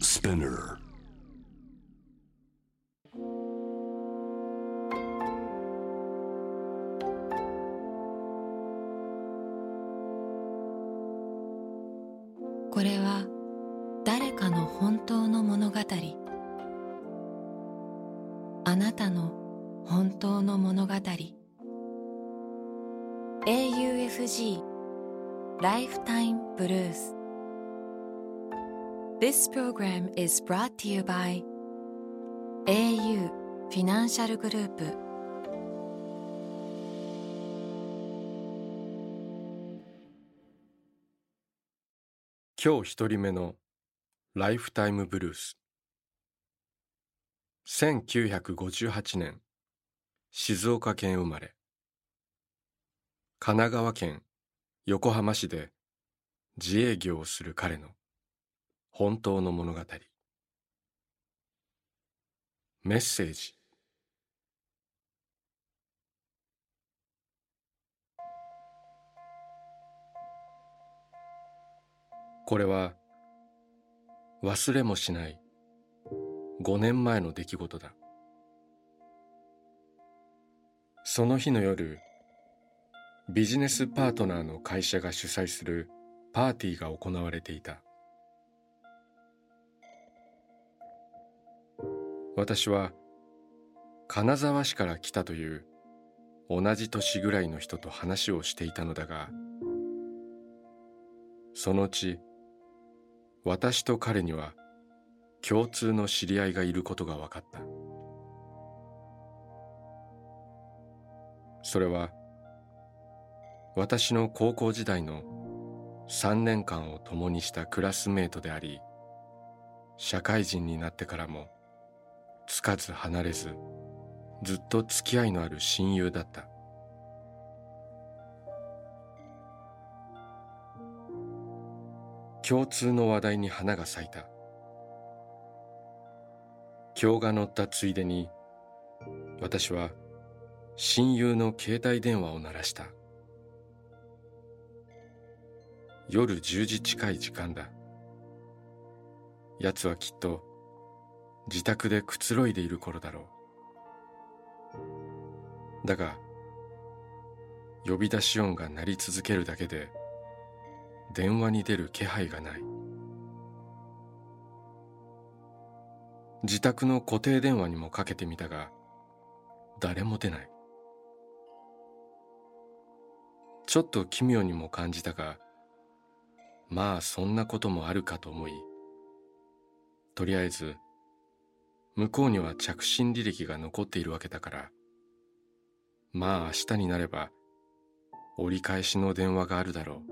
Spinner. This program is brought to you by au フィナンシャルグループ今日一人目のライフタイムブルース1958年静岡県生まれ神奈川県横浜市で自営業をする彼の本当の物語。メッセージ。これは忘れもしない5年前の出来事だ。その日の夜ビジネスパートナーの会社が主催するパーティーが行われていた。私は金沢市から来たという同じ年ぐらいの人と話をしていたのだがそのうち私と彼には共通の知り合いがいることが分かった。それは私の高校時代の3年間を共にしたクラスメートであり社会人になってからもつかず離れずずっと付き合いのある親友だった。共通の話題に花が咲いた。今日が乗ったついでに私は親友の携帯電話を鳴らした。夜10時近い時間だ。奴はきっと自宅でくつろいでいる頃だろう。だが呼び出し音が鳴り続けるだけで電話に出る気配がない。自宅の固定電話にもかけてみたが誰も出ない。ちょっと奇妙にも感じたがまあそんなこともあるかと思いとりあえず向こうには着信履歴が残っているわけだから。まあ明日になれば折り返しの電話があるだろ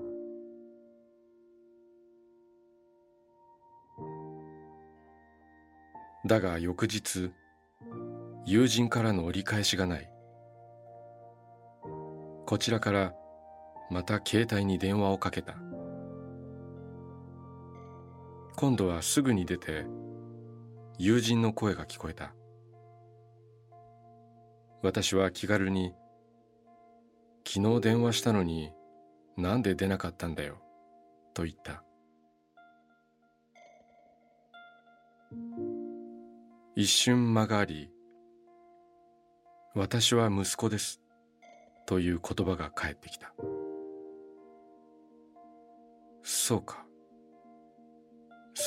う。だが翌日友人からの折り返しがない。こちらからまた携帯に電話をかけた。今度はすぐに出て友人の声が聞こえた。私は気軽に「昨日電話したのになんで出なかったんだよ」と言った。一瞬間があり「私は息子です」という言葉が返ってきた。そうか。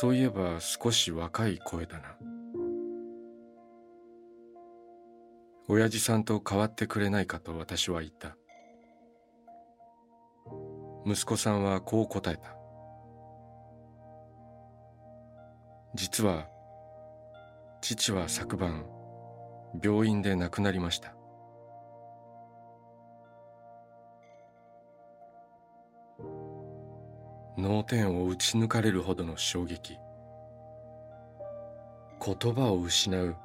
そういえば少し若い声だな。親父さんと変わってくれないかと私は言った。息子さんはこう答えた。実は父は昨晩病院で亡くなりました。脳天を打ち抜かれるほどの衝撃。言葉を失う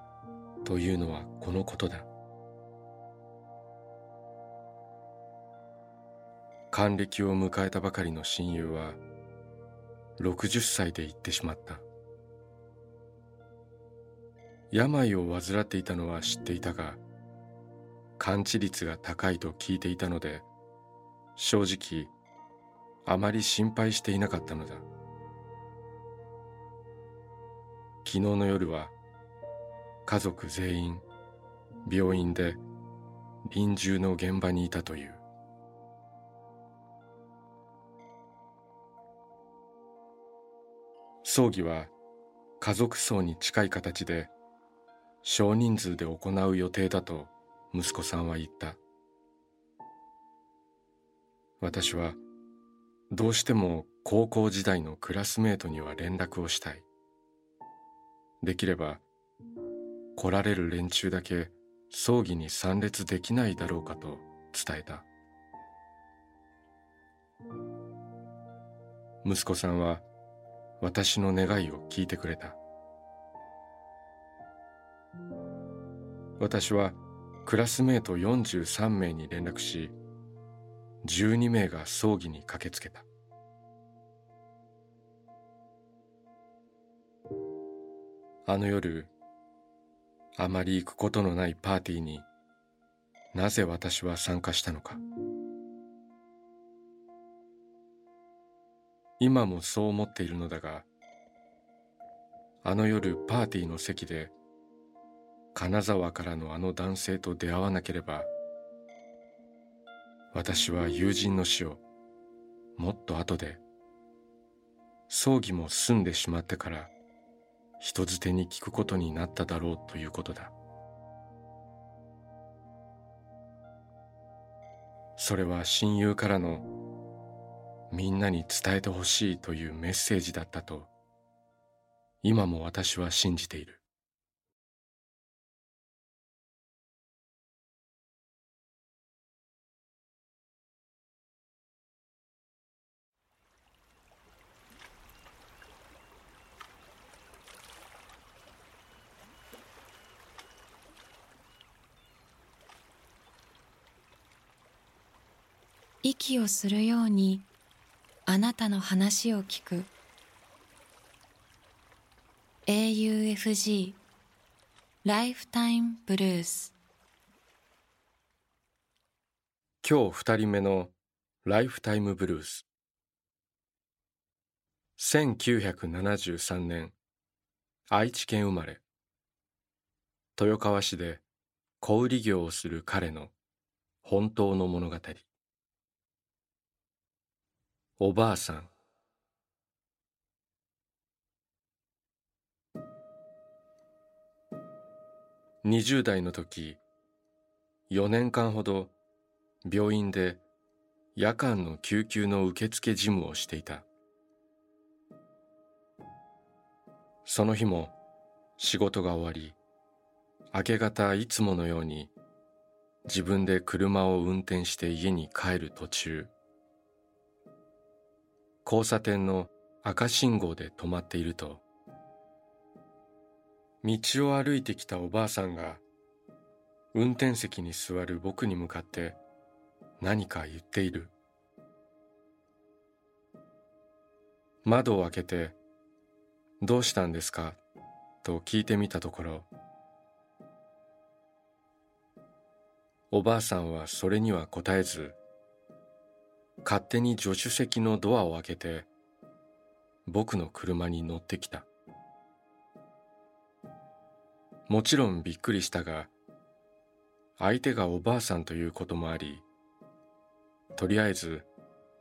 というのはこのことだ。還暦を迎えたばかりの親友は60歳で行ってしまった。病を患っていたのは知っていたが完治率が高いと聞いていたので正直あまり心配していなかったのだ。昨日の夜は家族全員病院で臨終の現場にいたという。葬儀は家族葬に近い形で少人数で行う予定だと息子さんは言った。私はどうしても高校時代のクラスメートには連絡をしたい。できれば来られる連中だけ葬儀に参列できないだろうかと伝えた。息子さんは私の願いを聞いてくれた。私はクラスメート43名に連絡し12名が葬儀に駆けつけた。あの夜あまり行くことのないパーティーになぜ私は参加したのか。今もそう思っているのだがあの夜パーティーの席で金沢からのあの男性と出会わなければ私は友人の死をもっと後で葬儀も済んでしまってから人づてに聞くことになっただろうということだ。それは親友からのみんなに伝えてほしいというメッセージだったと今も私は信じている。息をするようにあなたの話を聞く。AUFG ライフタイムブルース今日二人目のライフタイムブルース1973年愛知県生まれ。豊川市で小売業をする彼の本当の物語。おばあさん。20代の時4年間ほど病院で夜間の救急の受付事務をしていた。その日も仕事が終わり明け方いつものように自分で車を運転して家に帰る途中。交差点の赤信号で止まっていると道を歩いてきたおばあさんが運転席に座る僕に向かって何か言っている窓を開けて「どうしたんですか?」と聞いてみたところおばあさんはそれには答えず勝手に助手席のドアを開けて僕の車に乗ってきた。もちろんびっくりしたが相手がおばあさんということもありとりあえず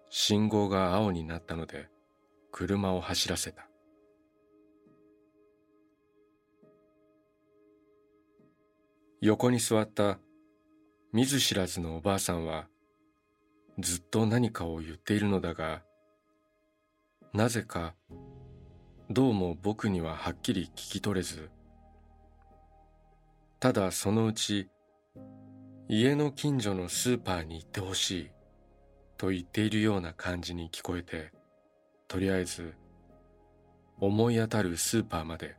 信号が青になったので車を走らせた。横に座った見ず知らずのおばあさんはずっと何かを言っているのだがなぜかどうも僕にははっきり聞き取れずただそのうち家の近所のスーパーに行ってほしいと言っているような感じに聞こえてとりあえず思い当たるスーパーまで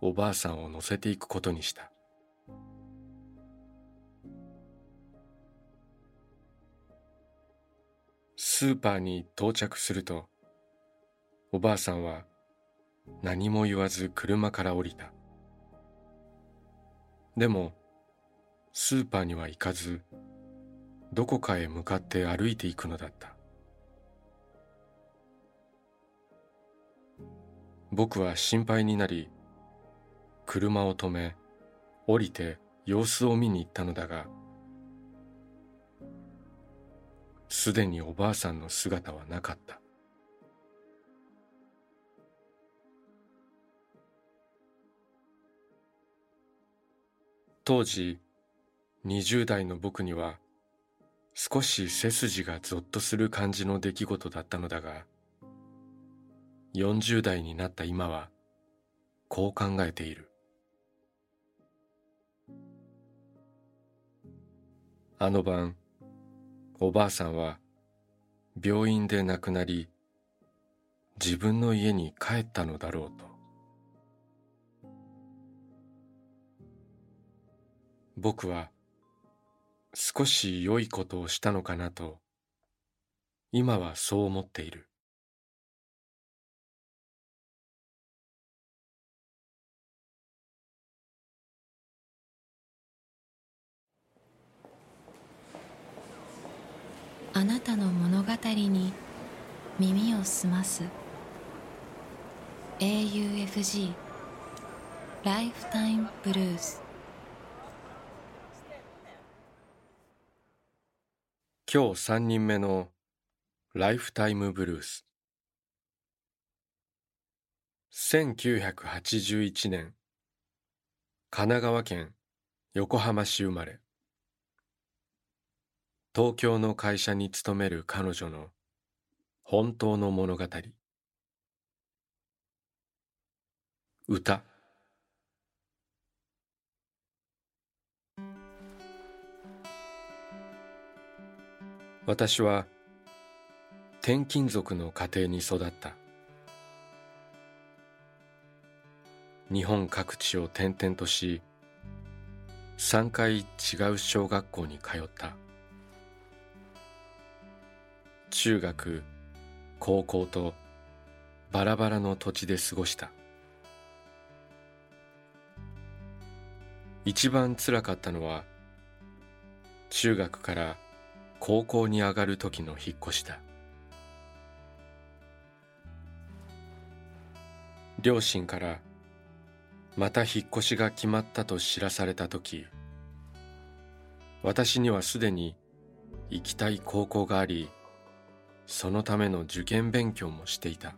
おばあさんを乗せていくことにした。スーパーに到着するとおばあさんは何も言わず車から降りた。でもスーパーには行かずどこかへ向かって歩いていくのだった。僕は心配になり車を止め降りて様子を見に行ったのだがすでにおばあさんの姿はなかった。当時20代の僕には少し背筋がぞっとする感じの出来事だったのだが40代になった今はこう考えている。あの晩おばあさんは病院で亡くなり自分の家に帰ったのだろうと。僕は少し良いことをしたのかなと今はそう思っている。あなたの物語に耳を澄ます。AUFG ライフタイムブルース今日三人目のライフタイムブルース。1981年。神奈川県横浜市生まれ。東京の会社に勤める彼女の本当の物語。歌。私は転勤族の家庭に育った。日本各地を転々とし3回違う小学校に通った。中学高校とバラバラの土地で過ごした。一番つらかったのは中学から高校に上がる時の引っ越しだ。両親からまた引っ越しが決まったと知らされた時私にはすでに行きたい高校がありそのための受験勉強もしていた。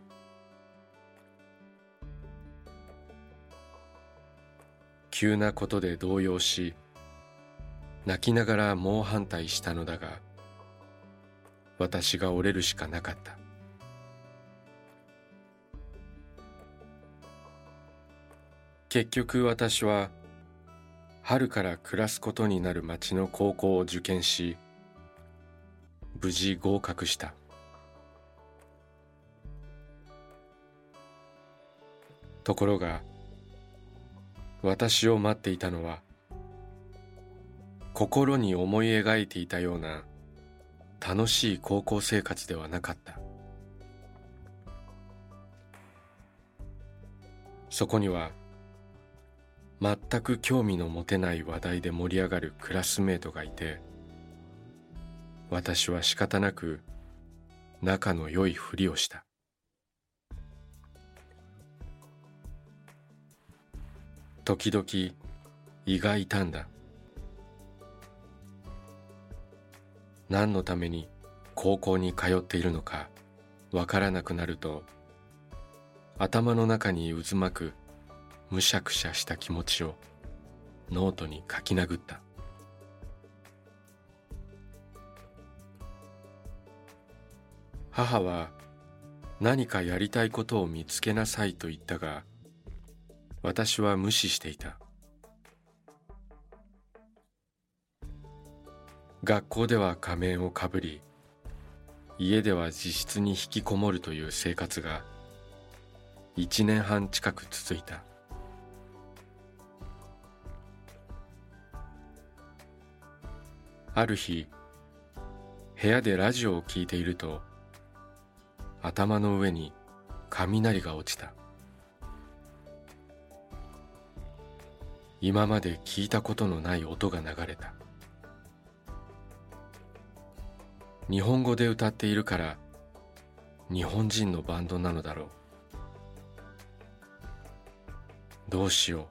急なことで動揺し泣きながら猛反対したのだが私が折れるしかなかった。結局私は春から暮らすことになる町の高校を受験し無事合格した。ところが私を待っていたのは心に思い描いていたような楽しい高校生活ではなかった。そこには全く興味の持てない話題で盛り上がるクラスメートがいて私は仕方なく仲の良いふりをした。時々胃が痛んだ。何のために高校に通っているのかわからなくなると頭の中に渦巻くむしゃくしゃした気持ちをノートに書き殴った。母は何かやりたいことを見つけなさいと言ったが私は無視していた。学校では仮面をかぶり家では自室に引きこもるという生活が一年半近く続いた。ある日部屋でラジオを聴いていると頭の上に雷が落ちた。今まで聞いたことのない音が流れた。日本語で歌っているから日本人のバンドなのだろう。どうしよ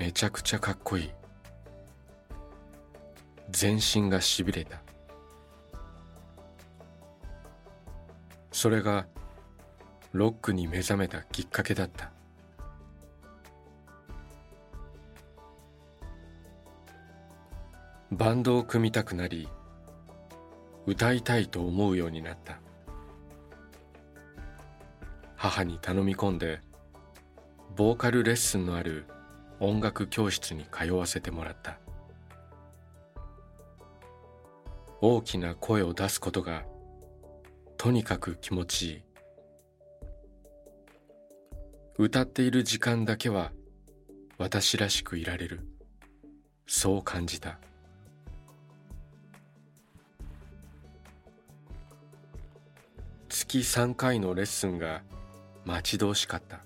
う。めちゃくちゃかっこいい。全身がしびれた。それがロックに目覚めたきっかけだった。バンドを組みたくなり歌いたいと思うようになった。母に頼み込んでボーカルレッスンのある音楽教室に通わせてもらった。大きな声を出すことがとにかく気持ちいい。歌っている時間だけは私らしくいられる。そう感じた。月3回のレッスンが待ち遠しかった。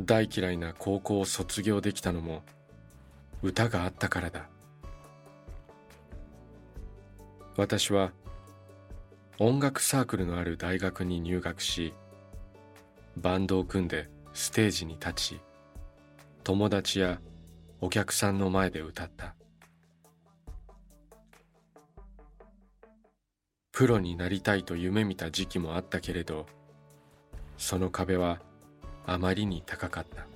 大嫌いな高校を卒業できたのも歌があったからだ。私は音楽サークルのある大学に入学しバンドを組んでステージに立ち友達やお客さんの前で歌った。プロになりたいと夢見た時期もあったけれどその壁はあまりに高かった。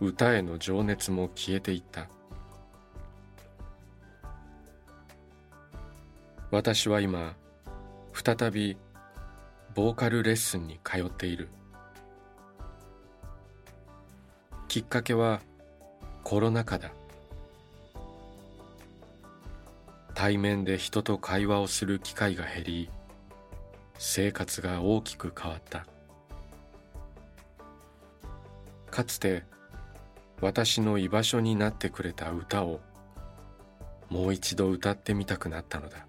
歌への情熱も消えていった。私は今再びボーカルレッスンに通っている。きっかけはコロナ禍だ。対面で人と会話をする機会が減り生活が大きく変わった。かつて私の居場所になってくれた歌をもう一度歌ってみたくなったのだ。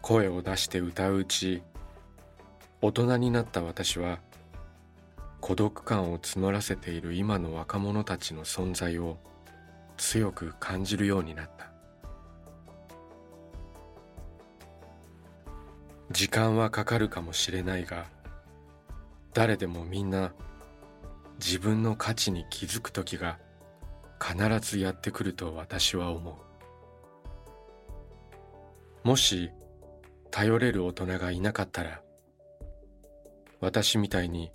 声を出して歌ううち大人になった私は孤独感を募らせている今の若者たちの存在を強く感じるようになった。時間はかかるかもしれないが誰でもみんな自分の価値に気づく時が必ずやってくると私は思う。もし頼れる大人がいなかったら私みたいに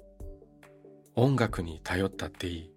音楽に頼ったっていい。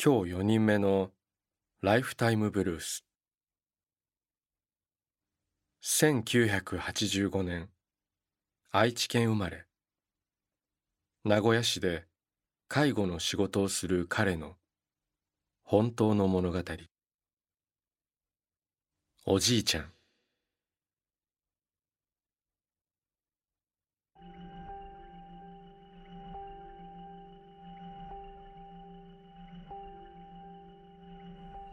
今日4人目のライフタイムブルース。1985年愛知県生まれ。名古屋市で介護の仕事をする彼の本当の物語。おじいちゃん。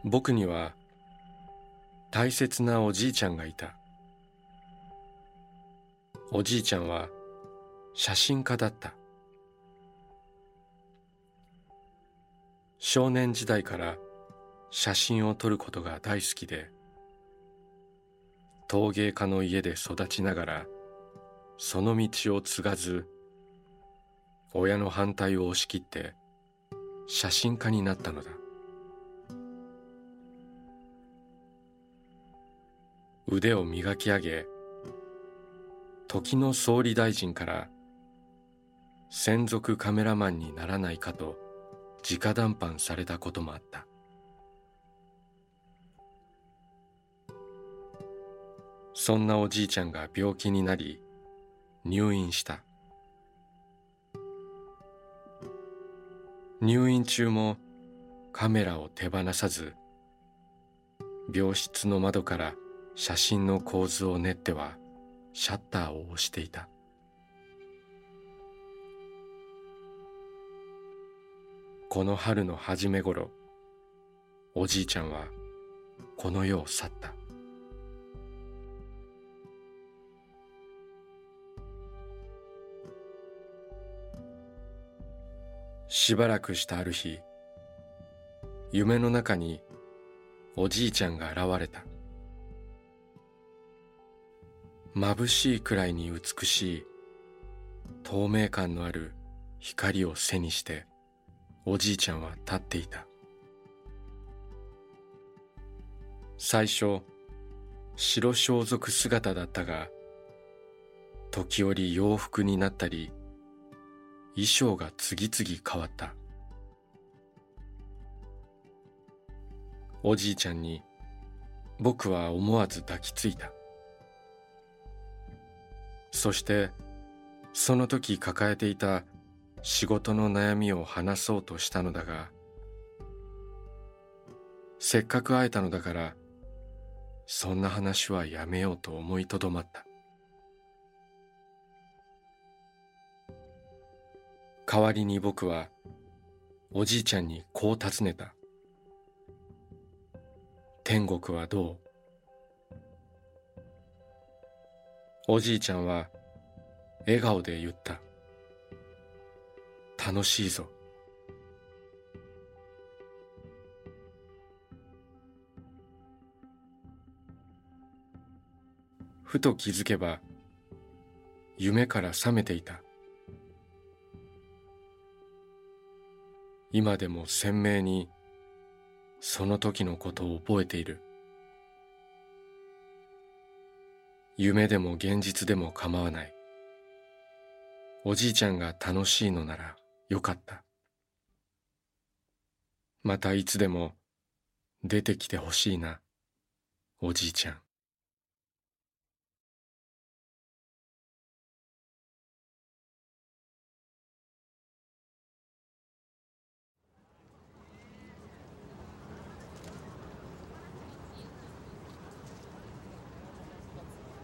僕には大切なおじいちゃんがいた。おじいちゃんは写真家だった。少年時代から写真を撮ることが大好きで陶芸家の家で育ちながらその道を継がず親の反対を押し切って写真家になったのだ。腕を磨き上げ時の総理大臣から専属カメラマンにならないかと直談判されたこともあった。そんなおじいちゃんが病気になり入院した。入院中もカメラを手放さず病室の窓から写真の構図を練ってはシャッターを押していた。この春の初め頃おじいちゃんはこの世を去った。しばらくしたある日夢の中におじいちゃんが現れた。眩しいくらいに美しい透明感のある光を背にしておじいちゃんは立っていた。最初白装束姿だったが時折洋服になったり衣装が次々変わった。おじいちゃんに僕は思わず抱きついた。そしてその時抱えていた仕事の悩みを話そうとしたのだがせっかく会えたのだからそんな話はやめようと思いとどまった。代わりに僕はおじいちゃんにこう尋ねた。天国はどう？おじいちゃんは笑顔で言った。楽しいぞ。ふと気づけば夢から覚めていた。今でも鮮明にその時のことを覚えている。夢でも現実でも構わない。おじいちゃんが楽しいのならよかった。またいつでも出てきてほしいなおじいちゃん。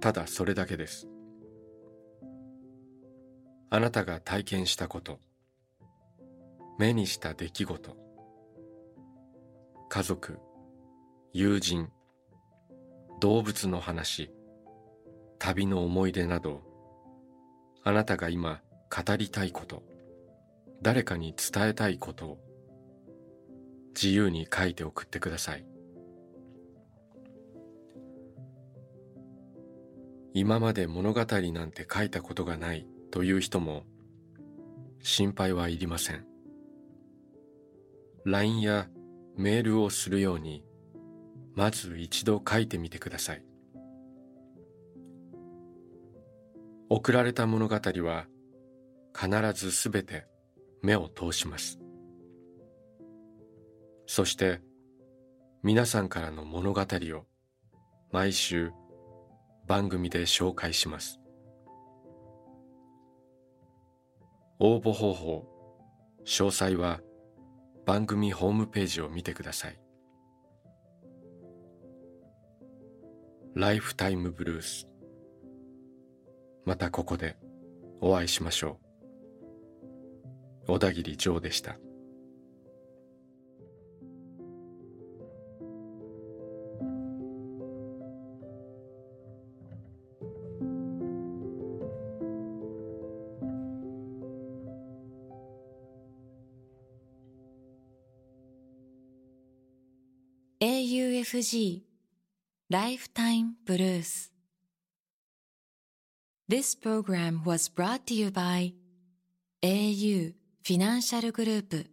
ただそれだけです。あなたが体験したこと。目にした出来事。家族。友人。動物の話。旅の思い出など。あなたが今語りたいこと。誰かに伝えたいこと。を自由に書いて送ってください。今まで物語なんて書いたことがないという人も心配はいりません。LINE やメールをするようにまず一度書いてみてください。送られた物語は必ずすべて目を通します。そして皆さんからの物語を毎週番組で紹介します。応募方法詳細は番組ホームページを見てください。ライフタイムブルース。またここでお会いしましょう。小田切ジョーでした。FG ライフタイムブルース This program was brought to you by AU Financial Group